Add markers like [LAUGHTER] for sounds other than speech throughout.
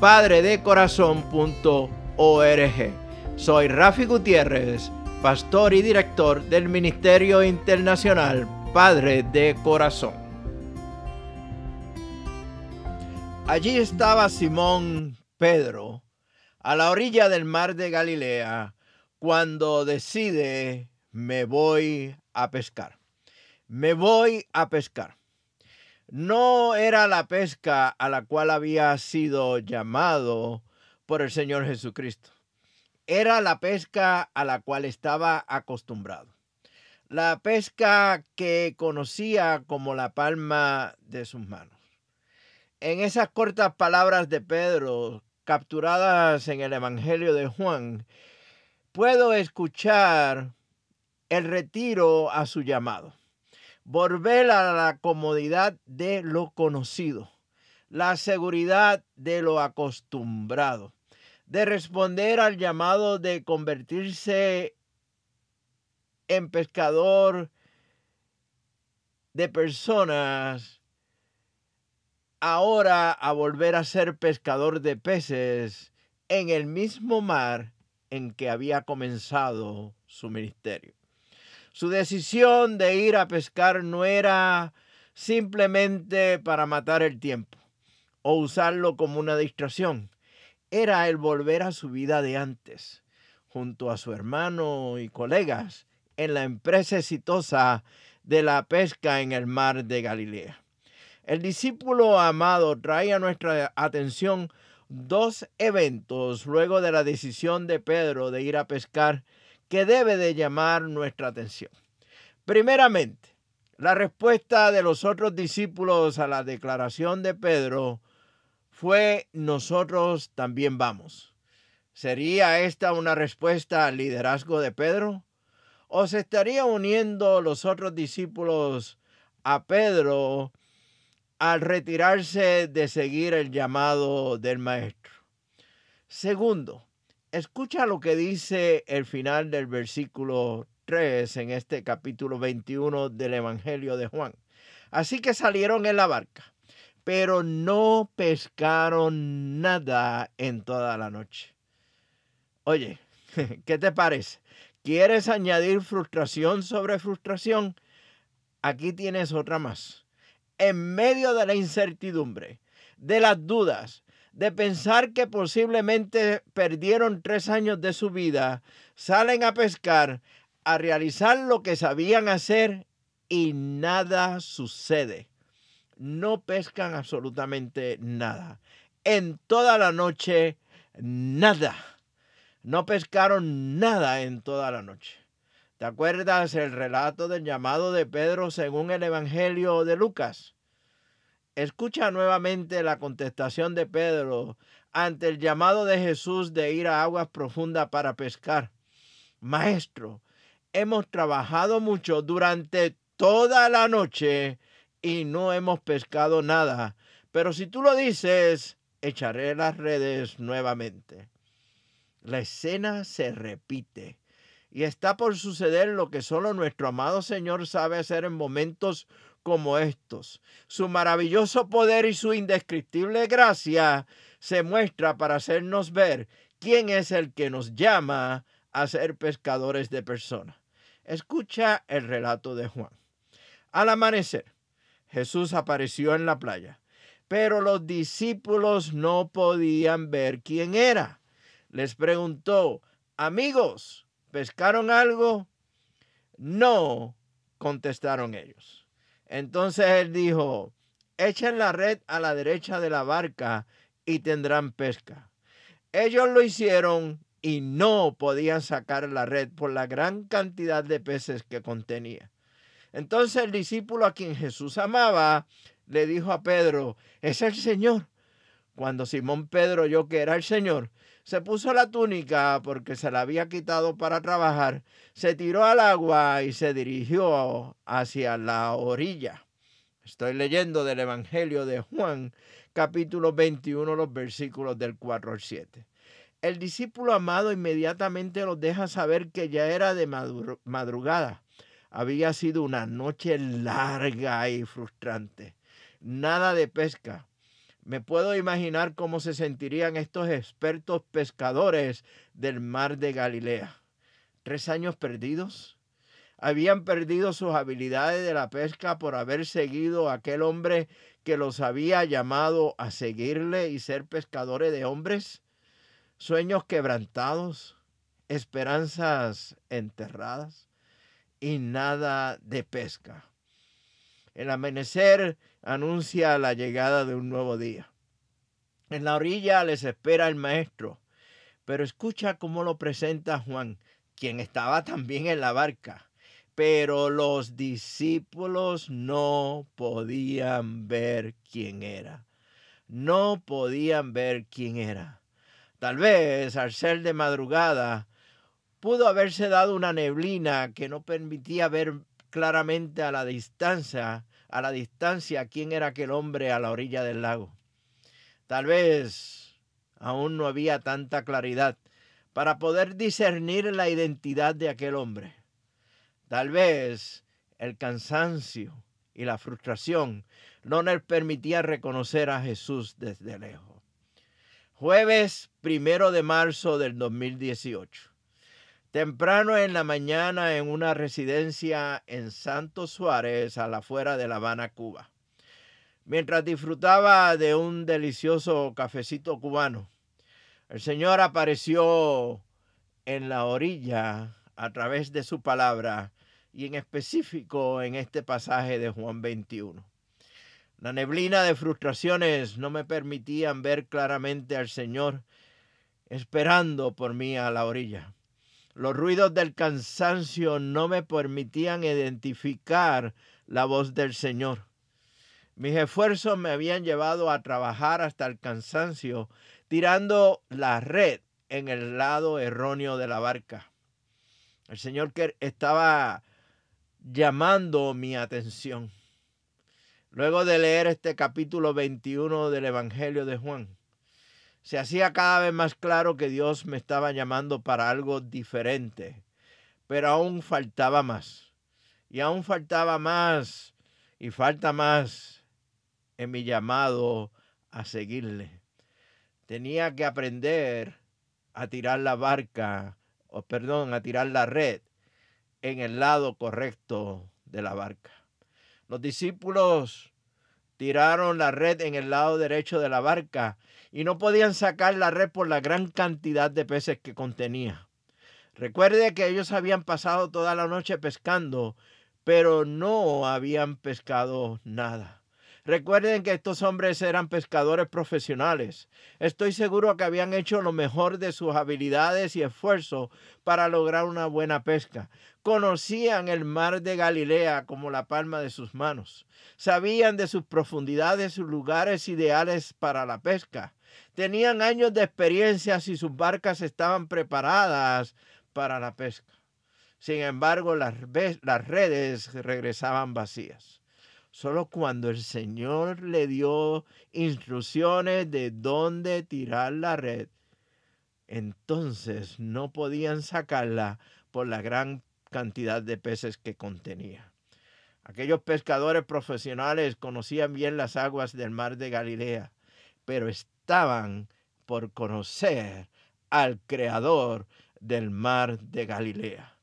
www.padredecorazon.org Soy Rafi Gutiérrez, pastor y director del Ministerio Internacional Padre de Corazón. Allí estaba Simón Pedro a la orilla del mar de Galilea cuando decide me voy a pescar. Me voy a pescar. No era la pesca a la cual había sido llamado por el Señor Jesucristo. Era la pesca a la cual estaba acostumbrado. La pesca que conocía como la palma de sus manos. En esas cortas palabras de Pedro, capturadas en el Evangelio de Juan, puedo escuchar el retiro a su llamado, volver a la comodidad de lo conocido, la seguridad de lo acostumbrado, de responder al llamado de convertirse en pescador de personas ahora a volver a ser pescador de peces en el mismo mar en que había comenzado su ministerio. Su decisión de ir a pescar no era simplemente para matar el tiempo o usarlo como una distracción. Era el volver a su vida de antes, junto a su hermano y colegas, en la empresa exitosa de la pesca en el mar de Galilea. El discípulo amado trae a nuestra atención dos eventos luego de la decisión de Pedro de ir a pescar que debe de llamar nuestra atención. Primeramente, la respuesta de los otros discípulos a la declaración de Pedro fue nosotros también vamos. ¿Sería esta una respuesta al liderazgo de Pedro? ¿O se estaría uniendo los otros discípulos a Pedro al retirarse de seguir el llamado del maestro. Segundo, escucha lo que dice el final del versículo 3 en este capítulo 21 del Evangelio de Juan. Así que salieron en la barca, pero no pescaron nada en toda la noche. Oye, [LAUGHS] ¿qué te parece? ¿Quieres añadir frustración sobre frustración? Aquí tienes otra más en medio de la incertidumbre, de las dudas, de pensar que posiblemente perdieron tres años de su vida, salen a pescar, a realizar lo que sabían hacer y nada sucede. No pescan absolutamente nada. En toda la noche, nada. No pescaron nada en toda la noche. ¿Te acuerdas el relato del llamado de Pedro según el Evangelio de Lucas? Escucha nuevamente la contestación de Pedro ante el llamado de Jesús de ir a aguas profundas para pescar. Maestro, hemos trabajado mucho durante toda la noche y no hemos pescado nada. Pero si tú lo dices, echaré las redes nuevamente. La escena se repite. Y está por suceder lo que solo nuestro amado Señor sabe hacer en momentos como estos. Su maravilloso poder y su indescriptible gracia se muestra para hacernos ver quién es el que nos llama a ser pescadores de personas. Escucha el relato de Juan. Al amanecer, Jesús apareció en la playa. pero los discípulos no podían ver quién era. Les preguntó, amigos, ¿pescaron algo? No, contestaron ellos. Entonces él dijo, echen la red a la derecha de la barca y tendrán pesca. Ellos lo hicieron y no podían sacar la red por la gran cantidad de peces que contenía. Entonces el discípulo a quien Jesús amaba le dijo a Pedro, es el Señor. Cuando Simón Pedro oyó que era el Señor, se puso la túnica porque se la había quitado para trabajar, se tiró al agua y se dirigió hacia la orilla. Estoy leyendo del Evangelio de Juan, capítulo 21, los versículos del 4 al 7. El discípulo amado inmediatamente los deja saber que ya era de madrugada. Había sido una noche larga y frustrante. Nada de pesca. Me puedo imaginar cómo se sentirían estos expertos pescadores del mar de Galilea. ¿Tres años perdidos? Habían perdido sus habilidades de la pesca por haber seguido a aquel hombre que los había llamado a seguirle y ser pescadores de hombres sueños quebrantados, esperanzas enterradas y nada de pesca. El amanecer anuncia la llegada de un nuevo día. En la orilla les espera el maestro, pero escucha cómo lo presenta Juan, quien estaba también en la barca. Pero los discípulos no podían ver quién era. No podían ver quién era. Tal vez al ser de madrugada pudo haberse dado una neblina que no permitía ver claramente a la distancia, a la distancia quién era aquel hombre a la orilla del lago. Tal vez aún no había tanta claridad para poder discernir la identidad de aquel hombre. Tal vez el cansancio y la frustración no les permitía reconocer a Jesús desde lejos. Jueves primero de marzo del 2018. Temprano en la mañana en una residencia en Santo Suárez, a la afuera de La Habana, Cuba. Mientras disfrutaba de un delicioso cafecito cubano, el Señor apareció en la orilla a través de su palabra y en específico en este pasaje de Juan 21. La neblina de frustraciones no me permitían ver claramente al Señor esperando por mí a la orilla. Los ruidos del cansancio no me permitían identificar la voz del Señor. Mis esfuerzos me habían llevado a trabajar hasta el cansancio, tirando la red en el lado erróneo de la barca. El Señor que estaba llamando mi atención. Luego de leer este capítulo 21 del Evangelio de Juan, se hacía cada vez más claro que Dios me estaba llamando para algo diferente, pero aún faltaba más. Y aún faltaba más y falta más en mi llamado a seguirle. Tenía que aprender a tirar la barca, o perdón, a tirar la red en el lado correcto de la barca. Los discípulos tiraron la red en el lado derecho de la barca y no podían sacar la red por la gran cantidad de peces que contenía. Recuerde que ellos habían pasado toda la noche pescando, pero no habían pescado nada. Recuerden que estos hombres eran pescadores profesionales. Estoy seguro que habían hecho lo mejor de sus habilidades y esfuerzos para lograr una buena pesca. Conocían el mar de Galilea como la palma de sus manos. Sabían de sus profundidades, sus lugares ideales para la pesca. Tenían años de experiencia y sus barcas estaban preparadas para la pesca. Sin embargo, las, las redes regresaban vacías. Solo cuando el Señor le dio instrucciones de dónde tirar la red, entonces no podían sacarla por la gran cantidad de peces que contenía. Aquellos pescadores profesionales conocían bien las aguas del mar de Galilea, pero estaban por conocer al creador del mar de Galilea.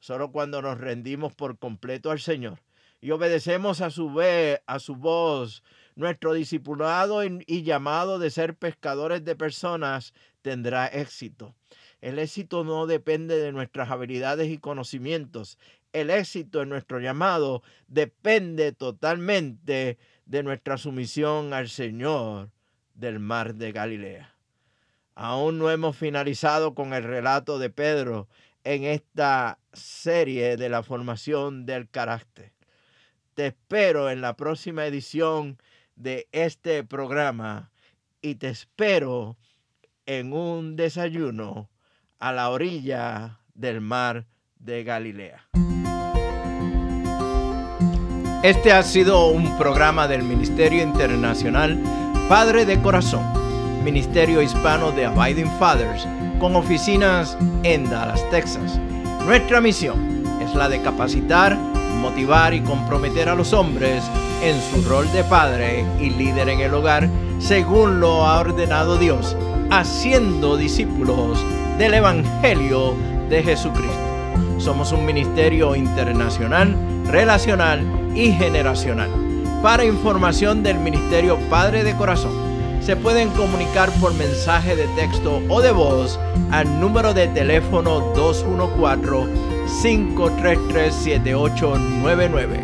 Solo cuando nos rendimos por completo al Señor y obedecemos a su, a su voz, nuestro discipulado y llamado de ser pescadores de personas tendrá éxito. El éxito no depende de nuestras habilidades y conocimientos. El éxito en nuestro llamado depende totalmente de nuestra sumisión al Señor del mar de Galilea. Aún no hemos finalizado con el relato de Pedro en esta serie de la formación del carácter. Te espero en la próxima edición de este programa y te espero en un desayuno a la orilla del mar de Galilea. Este ha sido un programa del Ministerio Internacional Padre de Corazón, Ministerio Hispano de Abiding Fathers, con oficinas en Dallas, Texas. Nuestra misión es la de capacitar, motivar y comprometer a los hombres en su rol de padre y líder en el hogar, según lo ha ordenado Dios, haciendo discípulos del Evangelio de Jesucristo. Somos un ministerio internacional, relacional y generacional. Para información del Ministerio Padre de Corazón, se pueden comunicar por mensaje de texto o de voz al número de teléfono 214-533-7899.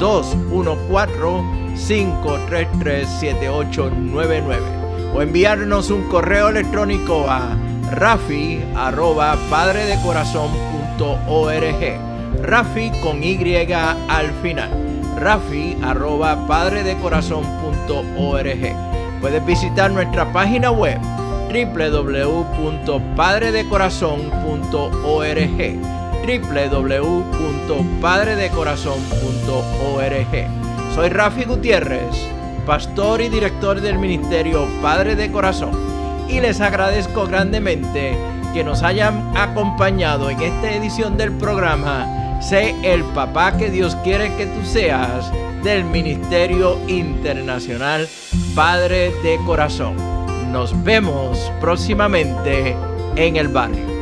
214-533-7899. O enviarnos un correo electrónico a rafi arroba padredecorazon.org. Rafi con Y al final. Rafi arroba padredecorazon.org. Puedes visitar nuestra página web www.padredecorazon.org www.padredecorazon.org Soy Rafi Gutiérrez, pastor y director del ministerio Padre de Corazón y les agradezco grandemente que nos hayan acompañado en esta edición del programa Sé el papá que Dios quiere que tú seas del Ministerio Internacional Padre de Corazón. Nos vemos próximamente en el barrio.